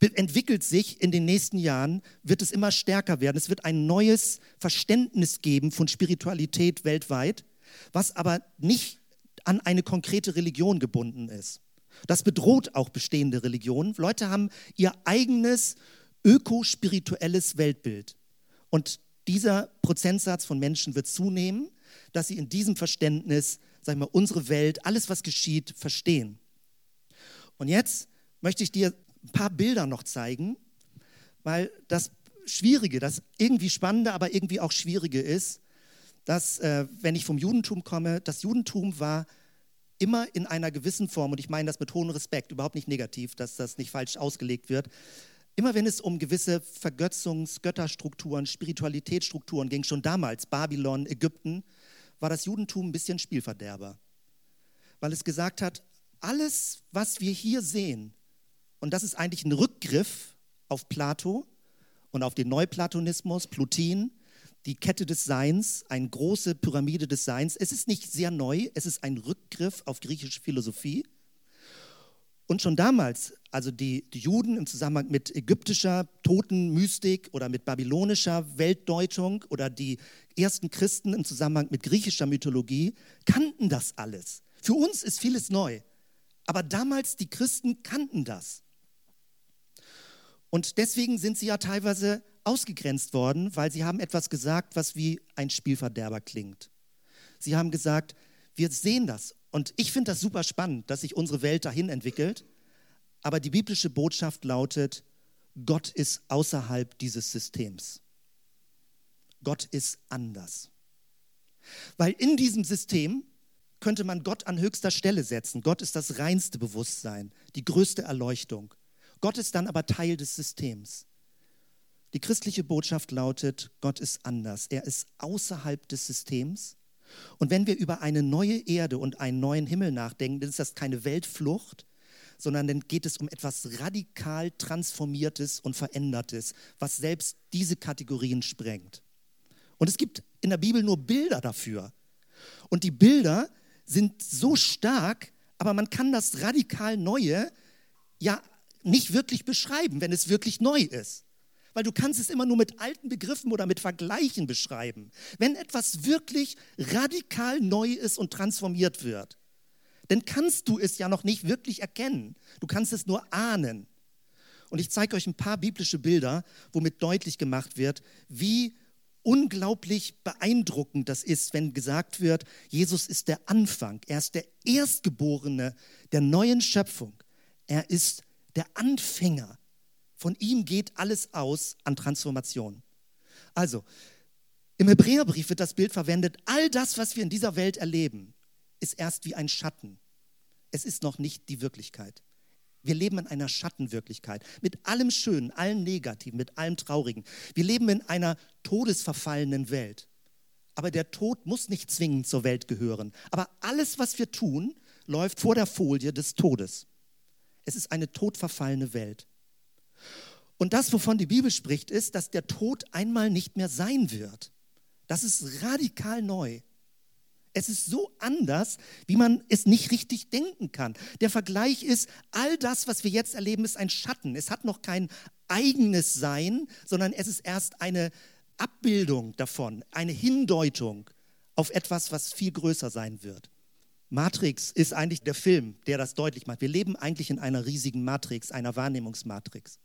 entwickelt sich in den nächsten Jahren, wird es immer stärker werden. Es wird ein neues Verständnis geben von Spiritualität weltweit, was aber nicht an eine konkrete Religion gebunden ist. Das bedroht auch bestehende Religionen. Leute haben ihr eigenes ökospirituelles Weltbild. Und dieser Prozentsatz von Menschen wird zunehmen, dass sie in diesem Verständnis, sagen wir, unsere Welt, alles, was geschieht, verstehen. Und jetzt möchte ich dir ein paar Bilder noch zeigen, weil das Schwierige, das irgendwie Spannende, aber irgendwie auch Schwierige ist, dass, äh, wenn ich vom Judentum komme, das Judentum war immer in einer gewissen Form, und ich meine das mit hohem Respekt, überhaupt nicht negativ, dass das nicht falsch ausgelegt wird, immer wenn es um gewisse Vergötzungs-, Götterstrukturen, Spiritualitätsstrukturen ging, schon damals, Babylon, Ägypten, war das Judentum ein bisschen Spielverderber. Weil es gesagt hat, alles, was wir hier sehen, und das ist eigentlich ein Rückgriff auf Plato und auf den Neuplatonismus, Plutin, die Kette des Seins, eine große Pyramide des Seins. Es ist nicht sehr neu, es ist ein Rückgriff auf griechische Philosophie. Und schon damals, also die, die Juden im Zusammenhang mit ägyptischer Totenmystik oder mit babylonischer Weltdeutung oder die ersten Christen im Zusammenhang mit griechischer Mythologie, kannten das alles. Für uns ist vieles neu. Aber damals die Christen kannten das. Und deswegen sind sie ja teilweise ausgegrenzt worden, weil sie haben etwas gesagt, was wie ein Spielverderber klingt. Sie haben gesagt, wir sehen das. Und ich finde das super spannend, dass sich unsere Welt dahin entwickelt. Aber die biblische Botschaft lautet, Gott ist außerhalb dieses Systems. Gott ist anders. Weil in diesem System könnte man Gott an höchster Stelle setzen. Gott ist das reinste Bewusstsein, die größte Erleuchtung. Gott ist dann aber Teil des Systems. Die christliche Botschaft lautet, Gott ist anders. Er ist außerhalb des Systems. Und wenn wir über eine neue Erde und einen neuen Himmel nachdenken, dann ist das keine Weltflucht, sondern dann geht es um etwas radikal Transformiertes und Verändertes, was selbst diese Kategorien sprengt. Und es gibt in der Bibel nur Bilder dafür. Und die Bilder sind so stark, aber man kann das radikal Neue ja nicht wirklich beschreiben, wenn es wirklich neu ist. Weil du kannst es immer nur mit alten Begriffen oder mit Vergleichen beschreiben. Wenn etwas wirklich radikal neu ist und transformiert wird, dann kannst du es ja noch nicht wirklich erkennen. Du kannst es nur ahnen. Und ich zeige euch ein paar biblische Bilder, womit deutlich gemacht wird, wie unglaublich beeindruckend das ist, wenn gesagt wird, Jesus ist der Anfang, er ist der Erstgeborene der neuen Schöpfung. Er ist der Anfänger von ihm geht alles aus an Transformation. Also, im Hebräerbrief wird das Bild verwendet, all das, was wir in dieser Welt erleben, ist erst wie ein Schatten. Es ist noch nicht die Wirklichkeit. Wir leben in einer Schattenwirklichkeit, mit allem Schönen, allem Negativen, mit allem Traurigen. Wir leben in einer todesverfallenen Welt. Aber der Tod muss nicht zwingend zur Welt gehören. Aber alles, was wir tun, läuft vor der Folie des Todes. Es ist eine todverfallene Welt. Und das, wovon die Bibel spricht, ist, dass der Tod einmal nicht mehr sein wird. Das ist radikal neu. Es ist so anders, wie man es nicht richtig denken kann. Der Vergleich ist, all das, was wir jetzt erleben, ist ein Schatten. Es hat noch kein eigenes Sein, sondern es ist erst eine Abbildung davon, eine Hindeutung auf etwas, was viel größer sein wird. Matrix ist eigentlich der Film, der das deutlich macht. Wir leben eigentlich in einer riesigen Matrix, einer Wahrnehmungsmatrix.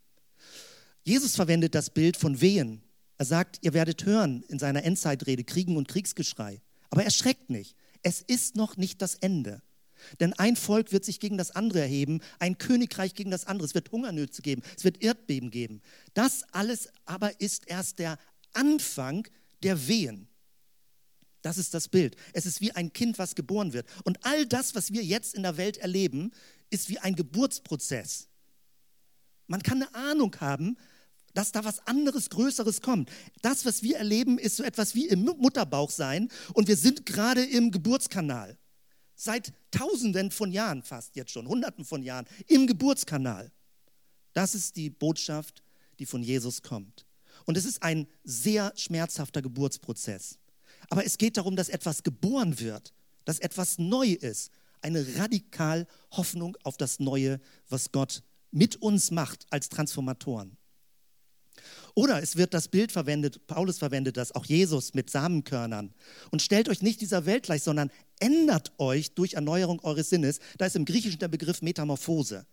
Jesus verwendet das Bild von Wehen. Er sagt, ihr werdet hören in seiner Endzeitrede Kriegen und Kriegsgeschrei. Aber erschreckt nicht. Es ist noch nicht das Ende. Denn ein Volk wird sich gegen das andere erheben, ein Königreich gegen das andere. Es wird Hungernöte geben, es wird Erdbeben geben. Das alles aber ist erst der Anfang der Wehen. Das ist das Bild. Es ist wie ein Kind, was geboren wird. Und all das, was wir jetzt in der Welt erleben, ist wie ein Geburtsprozess. Man kann eine Ahnung haben, dass da was anderes, Größeres kommt. Das, was wir erleben, ist so etwas wie im Mutterbauch sein und wir sind gerade im Geburtskanal. Seit Tausenden von Jahren fast jetzt schon, Hunderten von Jahren, im Geburtskanal. Das ist die Botschaft, die von Jesus kommt. Und es ist ein sehr schmerzhafter Geburtsprozess. Aber es geht darum, dass etwas geboren wird, dass etwas neu ist. Eine radikal Hoffnung auf das Neue, was Gott mit uns macht als Transformatoren. Oder es wird das Bild verwendet, Paulus verwendet das, auch Jesus mit Samenkörnern. Und stellt euch nicht dieser Welt gleich, sondern ändert euch durch Erneuerung eures Sinnes. Da ist im Griechischen der Begriff Metamorphose.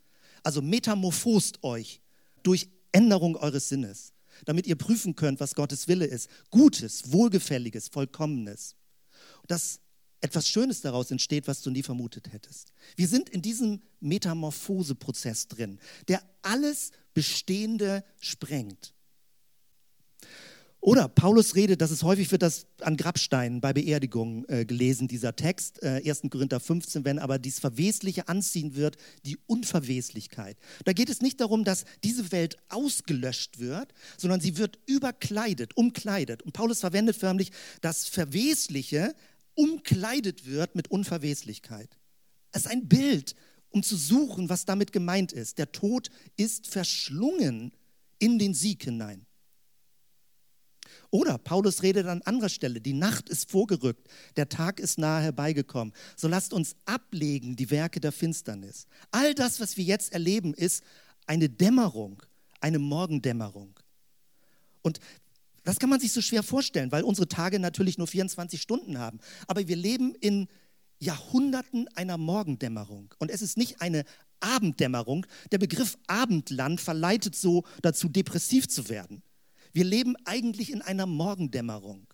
Also metamorphost euch durch Änderung eures Sinnes, damit ihr prüfen könnt, was Gottes Wille ist. Gutes, Wohlgefälliges, Vollkommenes. Dass etwas Schönes daraus entsteht, was du nie vermutet hättest. Wir sind in diesem Metamorphoseprozess drin, der alles Bestehende sprengt. Oder Paulus redet, das ist häufig wird das an Grabsteinen bei Beerdigungen äh, gelesen, dieser Text, äh, 1. Korinther 15, wenn aber dies Verwesliche anziehen wird, die Unverweslichkeit. Da geht es nicht darum, dass diese Welt ausgelöscht wird, sondern sie wird überkleidet, umkleidet. Und Paulus verwendet förmlich, dass Verwesliche umkleidet wird mit Unverweslichkeit. Es ist ein Bild, um zu suchen, was damit gemeint ist. Der Tod ist verschlungen in den Sieg hinein. Oder Paulus redet an anderer Stelle, die Nacht ist vorgerückt, der Tag ist nahe herbeigekommen. So lasst uns ablegen die Werke der Finsternis. All das, was wir jetzt erleben, ist eine Dämmerung, eine Morgendämmerung. Und das kann man sich so schwer vorstellen, weil unsere Tage natürlich nur 24 Stunden haben. Aber wir leben in Jahrhunderten einer Morgendämmerung. Und es ist nicht eine Abenddämmerung. Der Begriff Abendland verleitet so dazu, depressiv zu werden. Wir leben eigentlich in einer Morgendämmerung.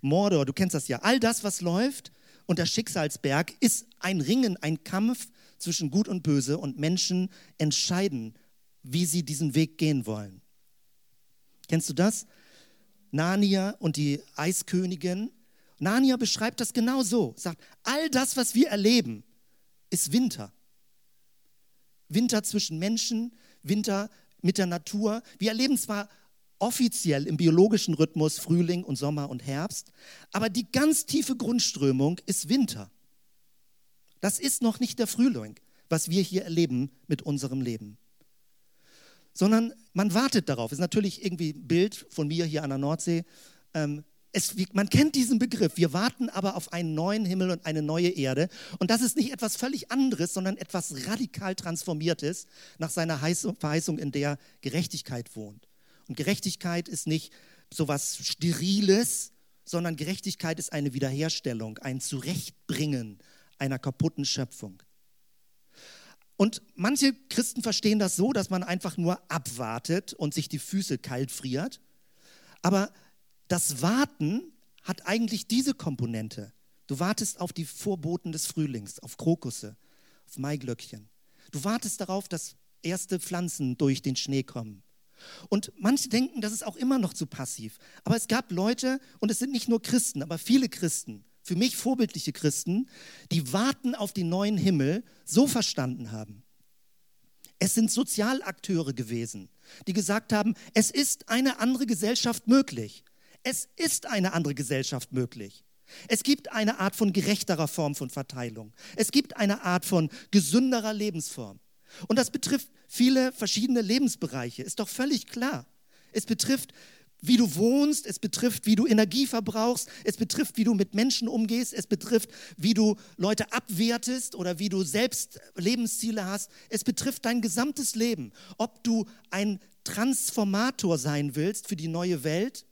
Mordor, du kennst das ja. All das, was läuft und der Schicksalsberg ist ein Ringen, ein Kampf zwischen Gut und Böse und Menschen entscheiden, wie sie diesen Weg gehen wollen. Kennst du das? Narnia und die Eiskönigin. Narnia beschreibt das genau so. Sagt, all das, was wir erleben, ist Winter. Winter zwischen Menschen, Winter mit der Natur. Wir erleben zwar offiziell im biologischen Rhythmus Frühling und Sommer und Herbst, aber die ganz tiefe Grundströmung ist Winter. Das ist noch nicht der Frühling, was wir hier erleben mit unserem Leben. Sondern man wartet darauf. Ist natürlich irgendwie ein Bild von mir hier an der Nordsee. Ähm, es, man kennt diesen Begriff. Wir warten aber auf einen neuen Himmel und eine neue Erde. Und das ist nicht etwas völlig anderes, sondern etwas radikal Transformiertes nach seiner Verheißung, in der Gerechtigkeit wohnt. Und Gerechtigkeit ist nicht so etwas Steriles, sondern Gerechtigkeit ist eine Wiederherstellung, ein Zurechtbringen einer kaputten Schöpfung. Und manche Christen verstehen das so, dass man einfach nur abwartet und sich die Füße kalt friert. Aber das Warten hat eigentlich diese Komponente. Du wartest auf die Vorboten des Frühlings, auf Krokusse, auf Maiglöckchen. Du wartest darauf, dass erste Pflanzen durch den Schnee kommen. Und manche denken, das ist auch immer noch zu passiv. Aber es gab Leute, und es sind nicht nur Christen, aber viele Christen, für mich vorbildliche Christen, die Warten auf den neuen Himmel so verstanden haben. Es sind Sozialakteure gewesen, die gesagt haben, es ist eine andere Gesellschaft möglich. Es ist eine andere Gesellschaft möglich. Es gibt eine Art von gerechterer Form von Verteilung. Es gibt eine Art von gesünderer Lebensform. Und das betrifft viele verschiedene Lebensbereiche, ist doch völlig klar. Es betrifft, wie du wohnst, es betrifft, wie du Energie verbrauchst, es betrifft, wie du mit Menschen umgehst, es betrifft, wie du Leute abwertest oder wie du selbst Lebensziele hast. Es betrifft dein gesamtes Leben. Ob du ein Transformator sein willst für die neue Welt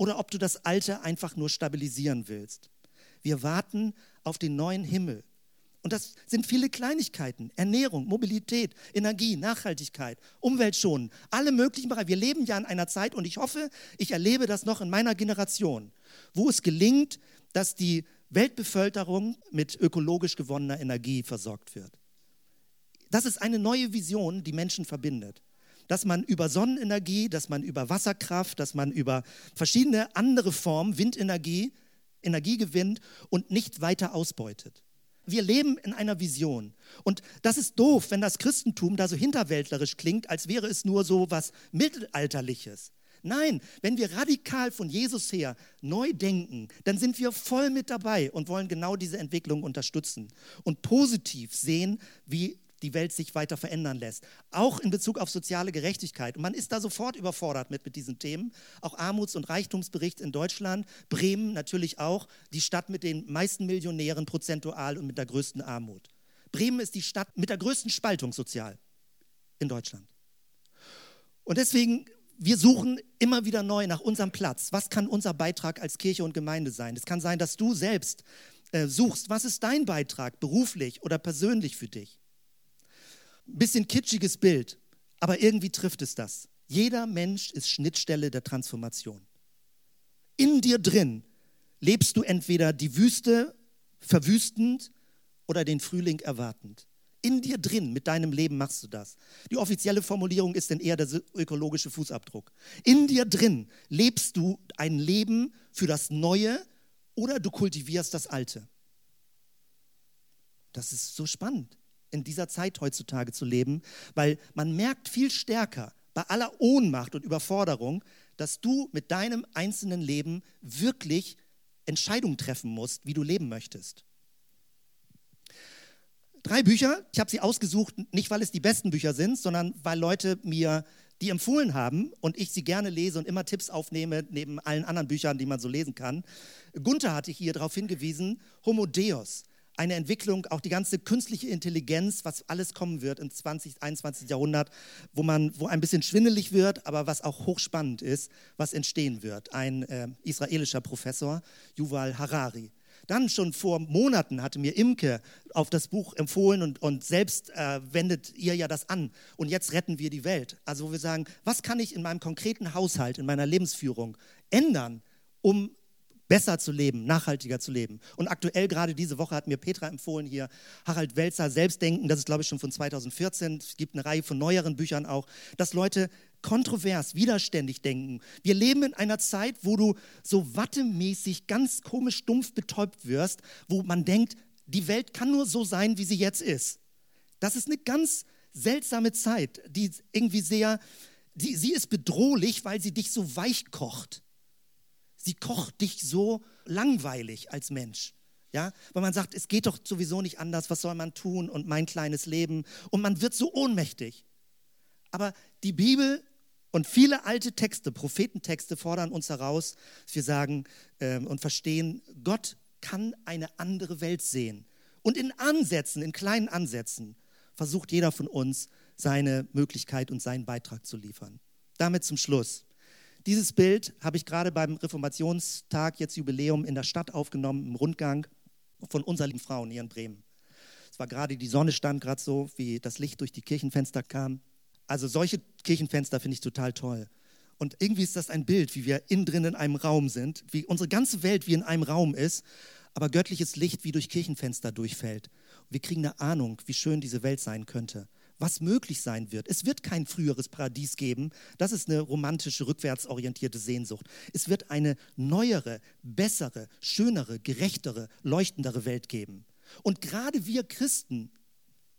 oder ob du das Alte einfach nur stabilisieren willst. Wir warten auf den neuen Himmel. Und das sind viele Kleinigkeiten. Ernährung, Mobilität, Energie, Nachhaltigkeit, Umweltschonen, alle möglichen Bereiche. Wir leben ja in einer Zeit und ich hoffe, ich erlebe das noch in meiner Generation, wo es gelingt, dass die Weltbevölkerung mit ökologisch gewonnener Energie versorgt wird. Das ist eine neue Vision, die Menschen verbindet dass man über Sonnenenergie, dass man über Wasserkraft, dass man über verschiedene andere Formen, Windenergie, Energie gewinnt und nicht weiter ausbeutet. Wir leben in einer Vision. Und das ist doof, wenn das Christentum da so hinterwäldlerisch klingt, als wäre es nur so was Mittelalterliches. Nein, wenn wir radikal von Jesus her neu denken, dann sind wir voll mit dabei und wollen genau diese Entwicklung unterstützen und positiv sehen, wie die Welt sich weiter verändern lässt. Auch in Bezug auf soziale Gerechtigkeit. Und man ist da sofort überfordert mit, mit diesen Themen. Auch Armuts- und Reichtumsbericht in Deutschland. Bremen natürlich auch, die Stadt mit den meisten Millionären prozentual und mit der größten Armut. Bremen ist die Stadt mit der größten Spaltung sozial in Deutschland. Und deswegen, wir suchen immer wieder neu nach unserem Platz. Was kann unser Beitrag als Kirche und Gemeinde sein? Es kann sein, dass du selbst äh, suchst, was ist dein Beitrag beruflich oder persönlich für dich? Bisschen kitschiges Bild, aber irgendwie trifft es das. Jeder Mensch ist Schnittstelle der Transformation. In dir drin lebst du entweder die Wüste verwüstend oder den Frühling erwartend. In dir drin, mit deinem Leben machst du das. Die offizielle Formulierung ist denn eher der ökologische Fußabdruck. In dir drin lebst du ein Leben für das Neue oder du kultivierst das Alte. Das ist so spannend, in dieser Zeit heutzutage zu leben, weil man merkt viel stärker bei aller Ohnmacht und Überforderung, dass du mit deinem einzelnen Leben wirklich Entscheidungen treffen musst, wie du leben möchtest. Drei Bücher, ich habe sie ausgesucht, nicht weil es die besten Bücher sind, sondern weil Leute mir die empfohlen haben und ich sie gerne lese und immer Tipps aufnehme, neben allen anderen Büchern, die man so lesen kann. Gunther hatte hier darauf hingewiesen, Homo Deus, eine Entwicklung, auch die ganze künstliche Intelligenz, was alles kommen wird im 20., 21. Jahrhundert, wo man, wo ein bisschen schwindelig wird, aber was auch hochspannend ist, was entstehen wird. Ein äh, israelischer Professor, Yuval Harari. Dann schon vor Monaten hatte mir Imke auf das Buch empfohlen und, und selbst äh, wendet ihr ja das an. Und jetzt retten wir die Welt. Also wo wir sagen, was kann ich in meinem konkreten Haushalt, in meiner Lebensführung ändern, um besser zu leben, nachhaltiger zu leben. Und aktuell gerade diese Woche hat mir Petra empfohlen hier Harald Welzer Selbstdenken, das ist glaube ich schon von 2014. Es gibt eine Reihe von neueren Büchern auch, dass Leute kontrovers, widerständig denken. Wir leben in einer Zeit, wo du so wattemäßig ganz komisch dumpf betäubt wirst, wo man denkt, die Welt kann nur so sein, wie sie jetzt ist. Das ist eine ganz seltsame Zeit, die irgendwie sehr, die, sie ist bedrohlich, weil sie dich so weich kocht. Sie kocht dich so langweilig als Mensch. Ja, weil man sagt, es geht doch sowieso nicht anders, was soll man tun und mein kleines Leben und man wird so ohnmächtig. Aber die Bibel und viele alte Texte, Prophetentexte fordern uns heraus, dass wir sagen äh, und verstehen, Gott kann eine andere Welt sehen. Und in Ansätzen, in kleinen Ansätzen, versucht jeder von uns seine Möglichkeit und seinen Beitrag zu liefern. Damit zum Schluss. Dieses Bild habe ich gerade beim Reformationstag, jetzt Jubiläum, in der Stadt aufgenommen, im Rundgang von unserer lieben Frau hier in Bremen. Es war gerade, die Sonne stand gerade so, wie das Licht durch die Kirchenfenster kam. Also solche Kirchenfenster finde ich total toll. Und irgendwie ist das ein Bild, wie wir innen drin in einem Raum sind, wie unsere ganze Welt wie in einem Raum ist, aber göttliches Licht wie durch Kirchenfenster durchfällt. Und wir kriegen eine Ahnung, wie schön diese Welt sein könnte was möglich sein wird. Es wird kein früheres Paradies geben. Das ist eine romantische, rückwärtsorientierte Sehnsucht. Es wird eine neuere, bessere, schönere, gerechtere, leuchtendere Welt geben. Und gerade wir Christen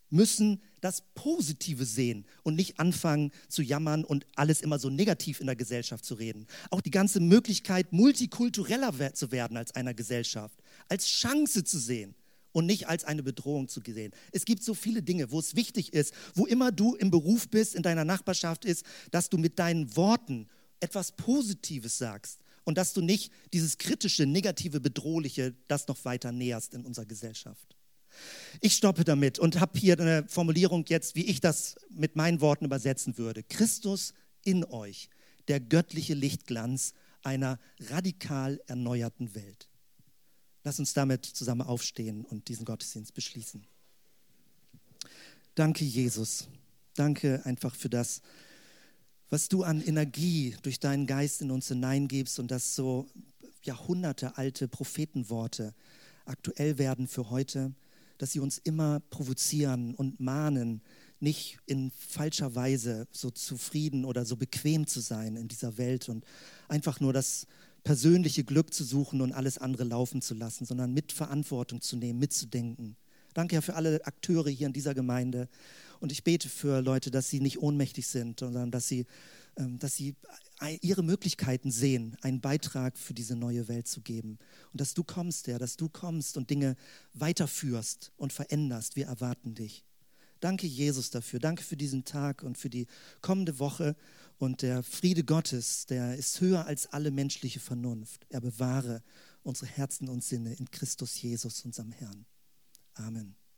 müssen das Positive sehen und nicht anfangen zu jammern und alles immer so negativ in der Gesellschaft zu reden. Auch die ganze Möglichkeit, multikultureller zu werden als einer Gesellschaft, als Chance zu sehen und nicht als eine Bedrohung zu sehen. Es gibt so viele Dinge, wo es wichtig ist, wo immer du im Beruf bist, in deiner Nachbarschaft ist, dass du mit deinen Worten etwas Positives sagst und dass du nicht dieses kritische, negative, bedrohliche, das noch weiter näherst in unserer Gesellschaft. Ich stoppe damit und habe hier eine Formulierung jetzt, wie ich das mit meinen Worten übersetzen würde. Christus in euch, der göttliche Lichtglanz einer radikal erneuerten Welt. Lass uns damit zusammen aufstehen und diesen Gottesdienst beschließen. Danke, Jesus. Danke einfach für das, was du an Energie durch deinen Geist in uns hineingibst und dass so Jahrhunderte alte Prophetenworte aktuell werden für heute, dass sie uns immer provozieren und mahnen, nicht in falscher Weise so zufrieden oder so bequem zu sein in dieser Welt und einfach nur das persönliche Glück zu suchen und alles andere laufen zu lassen, sondern mit Verantwortung zu nehmen, mitzudenken. Danke ja für alle Akteure hier in dieser Gemeinde. Und ich bete für Leute, dass sie nicht ohnmächtig sind, sondern dass sie, ähm, dass sie ihre Möglichkeiten sehen, einen Beitrag für diese neue Welt zu geben. Und dass du kommst, Herr, dass du kommst und Dinge weiterführst und veränderst. Wir erwarten dich. Danke, Jesus, dafür. Danke für diesen Tag und für die kommende Woche. Und der Friede Gottes, der ist höher als alle menschliche Vernunft. Er bewahre unsere Herzen und Sinne in Christus Jesus, unserem Herrn. Amen.